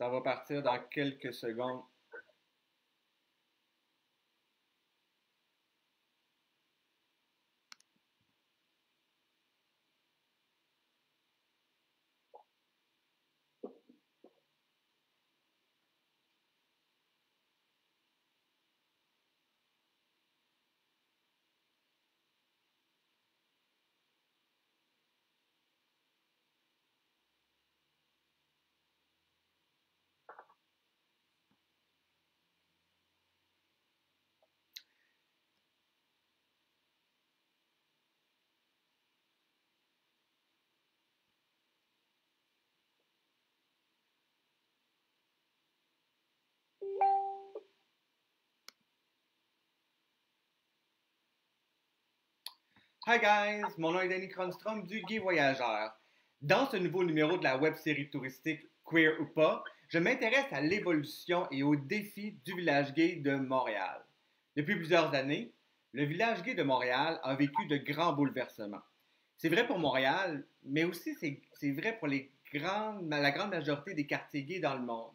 Ça va partir dans quelques secondes. Hi guys, mon nom est Danny Cronstrom du Guy Voyageur. Dans ce nouveau numéro de la web série touristique Queer ou pas, je m'intéresse à l'évolution et aux défis du village gay de Montréal. Depuis plusieurs années, le village gay de Montréal a vécu de grands bouleversements. C'est vrai pour Montréal, mais aussi c'est vrai pour la grande majorité des quartiers gays dans le monde.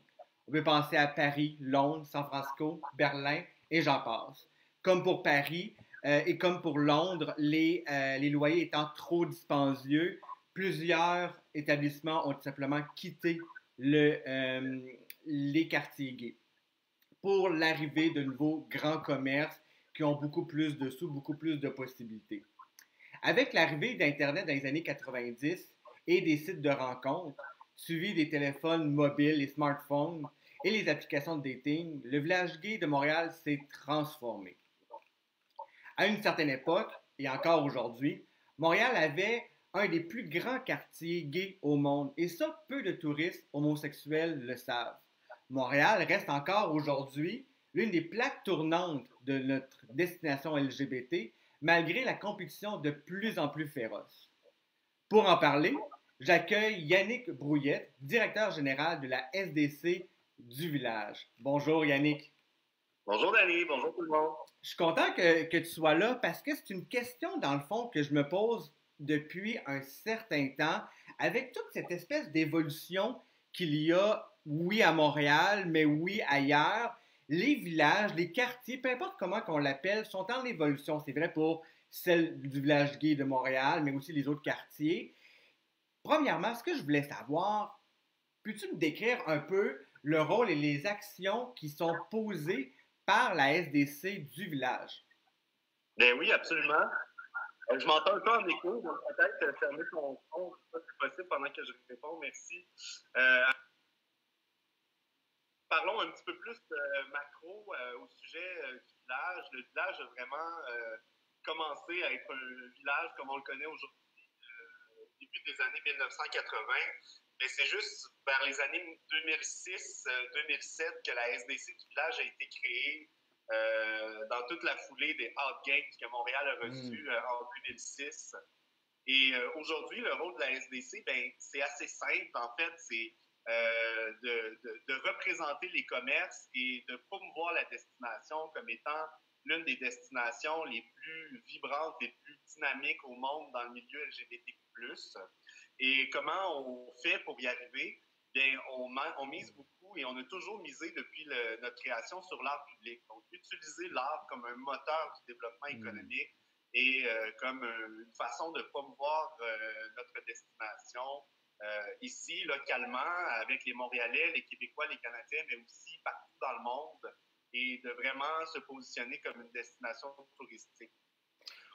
On peut penser à Paris, Londres, San Francisco, Berlin et j'en passe. Comme pour Paris, euh, et comme pour Londres, les, euh, les, loyers étant trop dispendieux, plusieurs établissements ont simplement quitté le, euh, les quartiers gays pour l'arrivée de nouveaux grands commerces qui ont beaucoup plus de sous, beaucoup plus de possibilités. Avec l'arrivée d'Internet dans les années 90 et des sites de rencontres, suivis des téléphones mobiles, les smartphones et les applications de dating, le village gay de Montréal s'est transformé. À une certaine époque, et encore aujourd'hui, Montréal avait un des plus grands quartiers gays au monde, et ça, peu de touristes homosexuels le savent. Montréal reste encore aujourd'hui l'une des plaques tournantes de notre destination LGBT, malgré la compétition de plus en plus féroce. Pour en parler, j'accueille Yannick Brouillette, directeur général de la SDC du village. Bonjour Yannick. Bonjour Danny, bonjour tout le monde. Je suis content que, tu sois là parce que c'est une question, dans le fond, que je me pose depuis un certain temps, avec toute cette espèce d'évolution qu'il y a, oui, à Montréal, mais oui, ailleurs. Les villages, les quartiers, peu importe comment qu'on l'appelle, sont en évolution. C'est vrai pour celle du village gay de Montréal, mais aussi les autres quartiers. Premièrement, ce que je voulais savoir, peux-tu me décrire un peu le rôle et les actions qui sont posées par la SDC du village. Ben oui, absolument. Euh, je m'entends un peu en écho, donc peut-être fermer ton son, c'est possible pendant que je réponds. Merci. Euh, parlons un petit peu plus macro euh, au sujet du village. Le village a vraiment commencé à être un village comme on le connaît aujourd'hui, au début des années 1980. Mais c'est juste vers les années 2006-2007 euh, que la SDC du village a été créée euh, dans toute la foulée des Hot Games que Montréal a reçus mm. euh, en 2006. Et aujourd'hui, le rôle de la SDC, ben, c'est assez simple. En fait, c'est de, de, représenter les commerces et de promouvoir la destination comme étant l'une des destinations les plus vibrantes, les plus dynamiques au monde dans le milieu LGBTQ+. Et comment on fait pour y arriver? Bien, on, on mise beaucoup et on a toujours misé depuis notre création sur l'art public. Donc, utiliser l'art comme un moteur du développement hmm. économique et euh, comme une façon de promouvoir euh, notre destination euh, ici, localement, avec les Montréalais, les Québécois, les Canadiens, mais aussi partout dans le monde et de vraiment se positionner comme une destination touristique.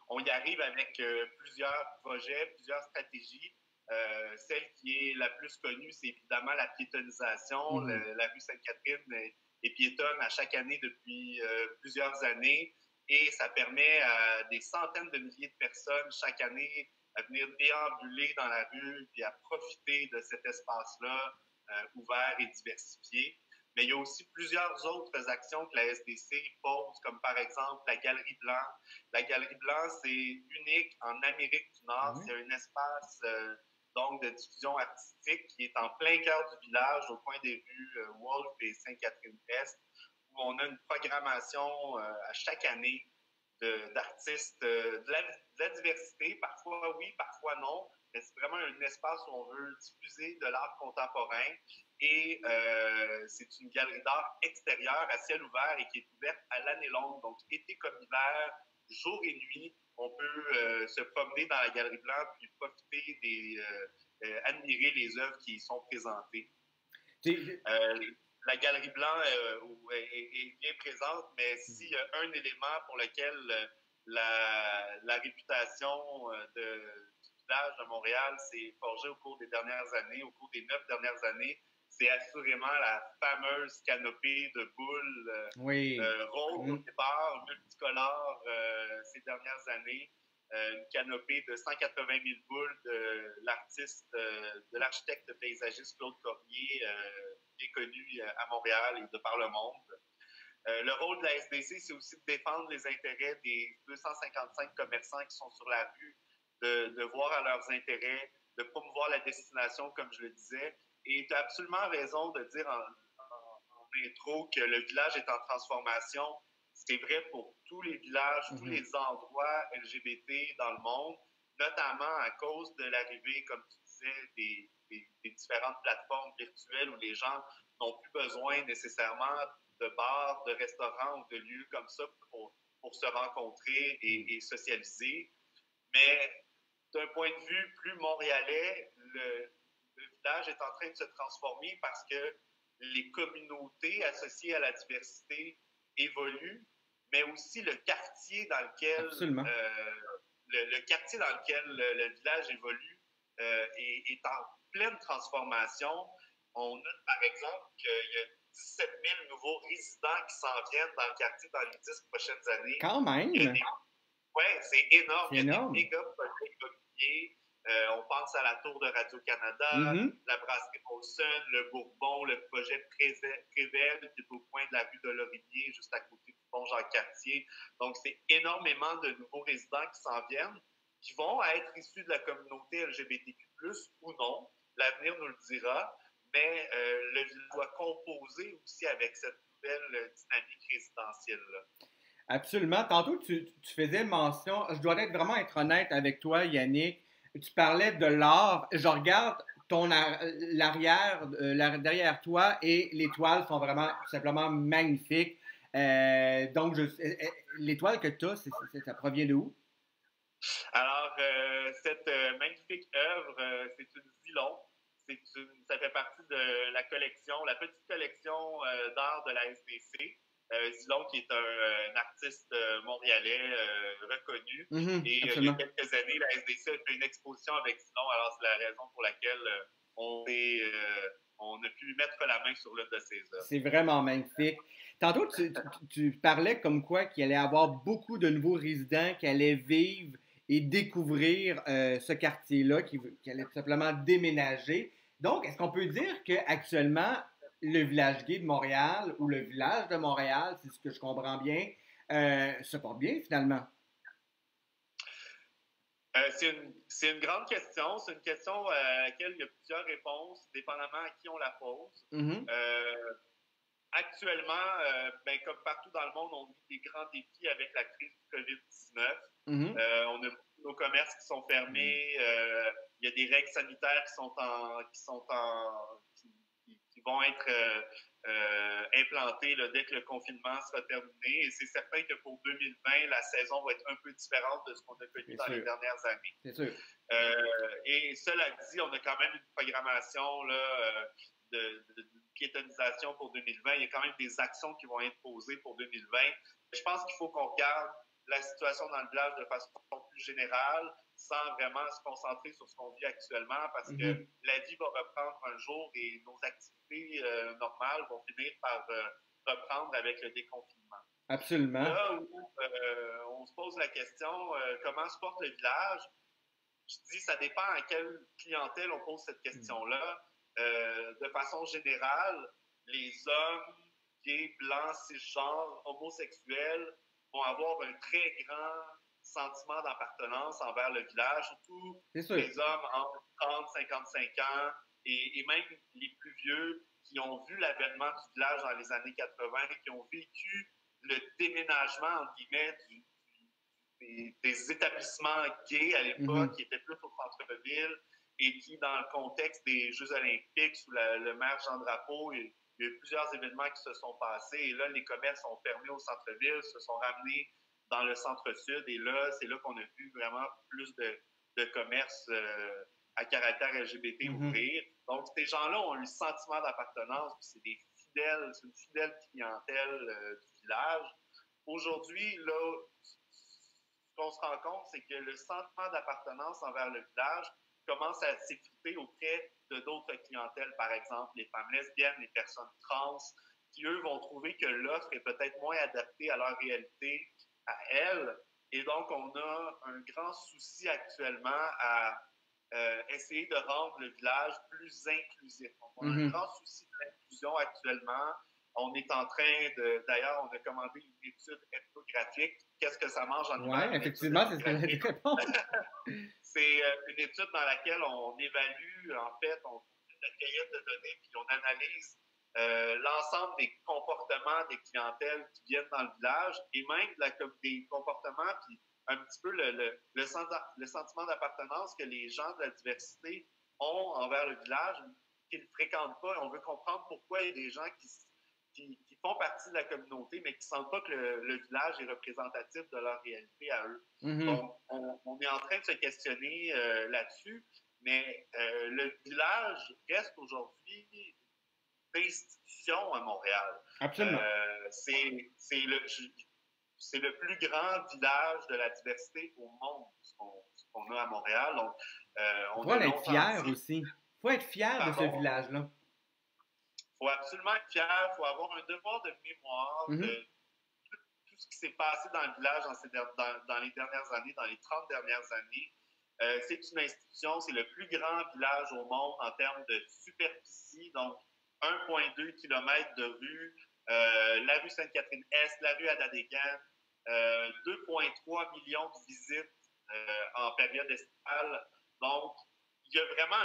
On y arrive avec plusieurs projets, plusieurs stratégies euh, celle qui est la plus connue, c'est évidemment la piétonisation. Mm. la rue Sainte-Catherine est, piétonne à chaque année depuis euh, plusieurs années et ça permet à des centaines de milliers de personnes chaque année à venir déambuler dans la rue et à profiter de cet espace-là euh, ouvert et diversifié. Mais il y a aussi plusieurs autres actions que la SDC pose, comme par exemple la Galerie Blanc. La Galerie Blanc, c'est unique en Amérique du Nord. Mm-hmm. C'est un espace donc de diffusion artistique qui est en plein cœur du village, au coin des rues euh, Wolfe et Sainte-Catherine-Est, où on a une programmation euh, à chaque année d'artistes, euh, de, la diversité, parfois oui, parfois non, mais c'est vraiment un espace où on veut diffuser de l'art contemporain Et c'est une galerie d'art extérieure à ciel ouvert et qui est ouverte à l'année longue, donc été comme hiver, jour et nuit. On peut se promener dans la galerie blanche puis profiter des, admirer les œuvres qui y sont présentées. la Galerie Blanc est, bien présente, mais s'il y a un élément pour lequel la, la réputation de, village de Montréal s'est forgé au cours des dernières années, au cours des neuf dernières années, c'est assurément la fameuse canopée de boules euh, oui. euh, rose mm. au départ, multicolore euh, ces dernières années. Euh, une canopée de 180 000 boules de l'artiste, de l'architecte paysagiste Claude Cormier, bien connu à Montréal et de par le monde. le rôle de la SDC, c'est aussi de défendre les intérêts des 255 commerçants qui sont sur la rue de, voir à leurs intérêts, de promouvoir la destination, comme je le disais. Et tu as absolument raison de dire en, intro que le village est en transformation. C'est vrai pour tous les villages, tous mhm. les endroits LGBT dans le monde, notamment à cause de l'arrivée, comme tu disais, des, différentes plateformes virtuelles où les gens n'ont plus besoin nécessairement de bars, de restaurants ou de lieux comme ça pour, pour se rencontrer et, mhm. et socialiser. Mais d'un point de vue plus montréalais, le, village est en train de se transformer parce que les communautés associées à la diversité évoluent, mais aussi le quartier dans lequel euh, le, quartier dans lequel le, village évolue euh, est, en pleine transformation. On note par exemple qu'il y a 17 000 nouveaux résidents qui s'en viennent dans le quartier dans les 10 prochaines années. Quand même! Oui, c'est énorme. Il y a des méga euh, on pense à la tour de Radio-Canada, mm-hmm. la brasserie Molson, le Bourbon, le projet Prével, qui est au coin de la rue de Lorimier, juste à côté du pont Jean-Cartier. Donc, c'est énormément de nouveaux résidents qui s'en viennent, qui vont être issus de la communauté LGBTQ, ou non. L'avenir nous le dira. Mais euh, le village doit composer aussi avec cette nouvelle dynamique résidentielle-là. Absolument. Tantôt, tu, faisais mention, je dois être vraiment être honnête avec toi, Yannick. Tu parlais de l'art. Je regarde ton l'arrière, euh, derrière toi et les toiles sont vraiment simplement magnifiques. Euh, donc, l'étoile que tu as, ça provient de où? Alors, euh, cette magnifique œuvre, c'est une Zilon. ça fait partie de la collection, la petite collection d'art de la SDC. Euh, Zilon, qui est un, artiste euh, montréalais euh, reconnu. Mhm, et il y a quelques années, la SDC a fait une exposition avec Zilon. Alors, c'est la raison pour laquelle on, on a pu mettre la main sur l'une de ses œuvres. C'est vraiment magnifique. Tantôt, tu, parlais comme quoi qu'il allait y avoir beaucoup de nouveaux résidents qui allaient vivre et découvrir ce quartier-là, qui, qui allait simplement déménager. Donc, est-ce qu'on peut dire qu'actuellement, le village gay de Montréal ou le village de Montréal, c'est ce que je comprends bien, euh, se porte bien finalement? Euh, c'est une, grande question. C'est une question euh, à laquelle il y a plusieurs réponses, dépendamment à qui on la pose. Mm-hmm. actuellement, ben, comme partout dans le monde, on vit des grands défis avec la crise du COVID-19. Mm-hmm. on a nos commerces qui sont fermés. il y a des règles sanitaires qui sont en, qui sont en, vont être euh, euh, implantés dès que le confinement sera terminé. Et c'est certain que pour 2020, la saison va être un peu différente de ce qu'on a connu dans les dernières années. C'est sûr. Euh, et cela dit, on a quand même une programmation là, de, piétonisation pour 2020. Il y a quand même des actions qui vont être posées pour 2020. Je pense qu'il faut qu'on regarde la situation dans le village de façon plus générale, sans vraiment se concentrer sur ce qu'on vit actuellement, parce que mm-hmm. la vie va reprendre un jour et nos activités euh, normales vont finir par euh, reprendre avec le déconfinement. Absolument. Là où euh, on se pose la question, comment se porte le village? Je dis, ça dépend à quelle clientèle on pose cette question-là. de façon générale, les hommes gays, blancs, cisgenres, homosexuels vont avoir un très grand sentiment d'appartenance envers le village, surtout les hommes entre 30 55 ans et, même les plus vieux qui ont vu l'avènement du village dans les années 80 et qui ont vécu le déménagement, entre guillemets, des, établissements gays à l'époque, mm-hmm. qui étaient plus au centre-ville, et qui, dans le contexte des Jeux olympiques, sous le maire Jean Drapeau, il, y a eu plusieurs événements qui se sont passés. Et là, les commerces sont fermés au centre-ville, se sont ramenés dans le centre-sud. Et là, c'est là qu'on a vu vraiment plus de, de commerces euh, à caractère LGBT mm-hmm. ouvrir. Donc, ces gens-là ont un sentiment d'appartenance, c'est des fidèles, c'est une fidèle clientèle euh, du village. Aujourd'hui, là, ce qu'on se rend compte, c'est que le sentiment d'appartenance envers le village commence à s'effriter auprès de d'autres clientèles, par exemple les femmes lesbiennes, les personnes trans, qui eux vont trouver que l'offre est peut-être moins adaptée à leur réalité, à elles. Et donc, on a un grand souci actuellement à euh, essayer de rendre le village plus inclusif. on a un mm-hmm. grand souci d'inclusion actuellement. On est en train de. D'ailleurs, on a commandé une étude ethnographique. Qu'est-ce que ça mange en Oui, effectivement, c'est ce que répondre. c'est euh, une étude dans laquelle on évalue, en fait, on la cueillette de données, puis on analyse euh, l'ensemble des comportements des clientèles qui viennent dans le village et même la, des comportements, puis un petit peu le, le, le, sentiment d'appartenance que les gens de la diversité ont envers le village, qu'ils ne fréquentent pas. On veut comprendre pourquoi il y a des gens qui qui, font partie de la communauté, mais qui ne sentent pas que le, village est représentatif de leur réalité à eux. Mm-hmm. Donc, on, est en train de se questionner euh, là-dessus, mais euh, le village reste aujourd'hui d'institution à Montréal. Absolument. Euh, c'est le, le plus grand village de la diversité au monde, ce qu'on a à Montréal. Donc, on doit être fier aussi. Il faut être fier de ce village-là faut absolument être fier, il faut avoir un devoir de mémoire de mhm. tout, ce qui s'est passé dans le village dans, dans, les dernières années, dans les 30 dernières années. Euh, c'est une institution, c'est le plus grand village au monde en termes de superficie, donc 1,2 km de rue, euh, la rue Sainte-Catherine-Est, la rue Adadégan, euh, 2,3 millions de visites euh, en période estivale. Donc, il y a vraiment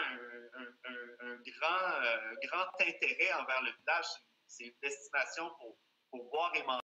un, grand, euh, grand intérêt envers le village. C'est une destination pour boire et manger.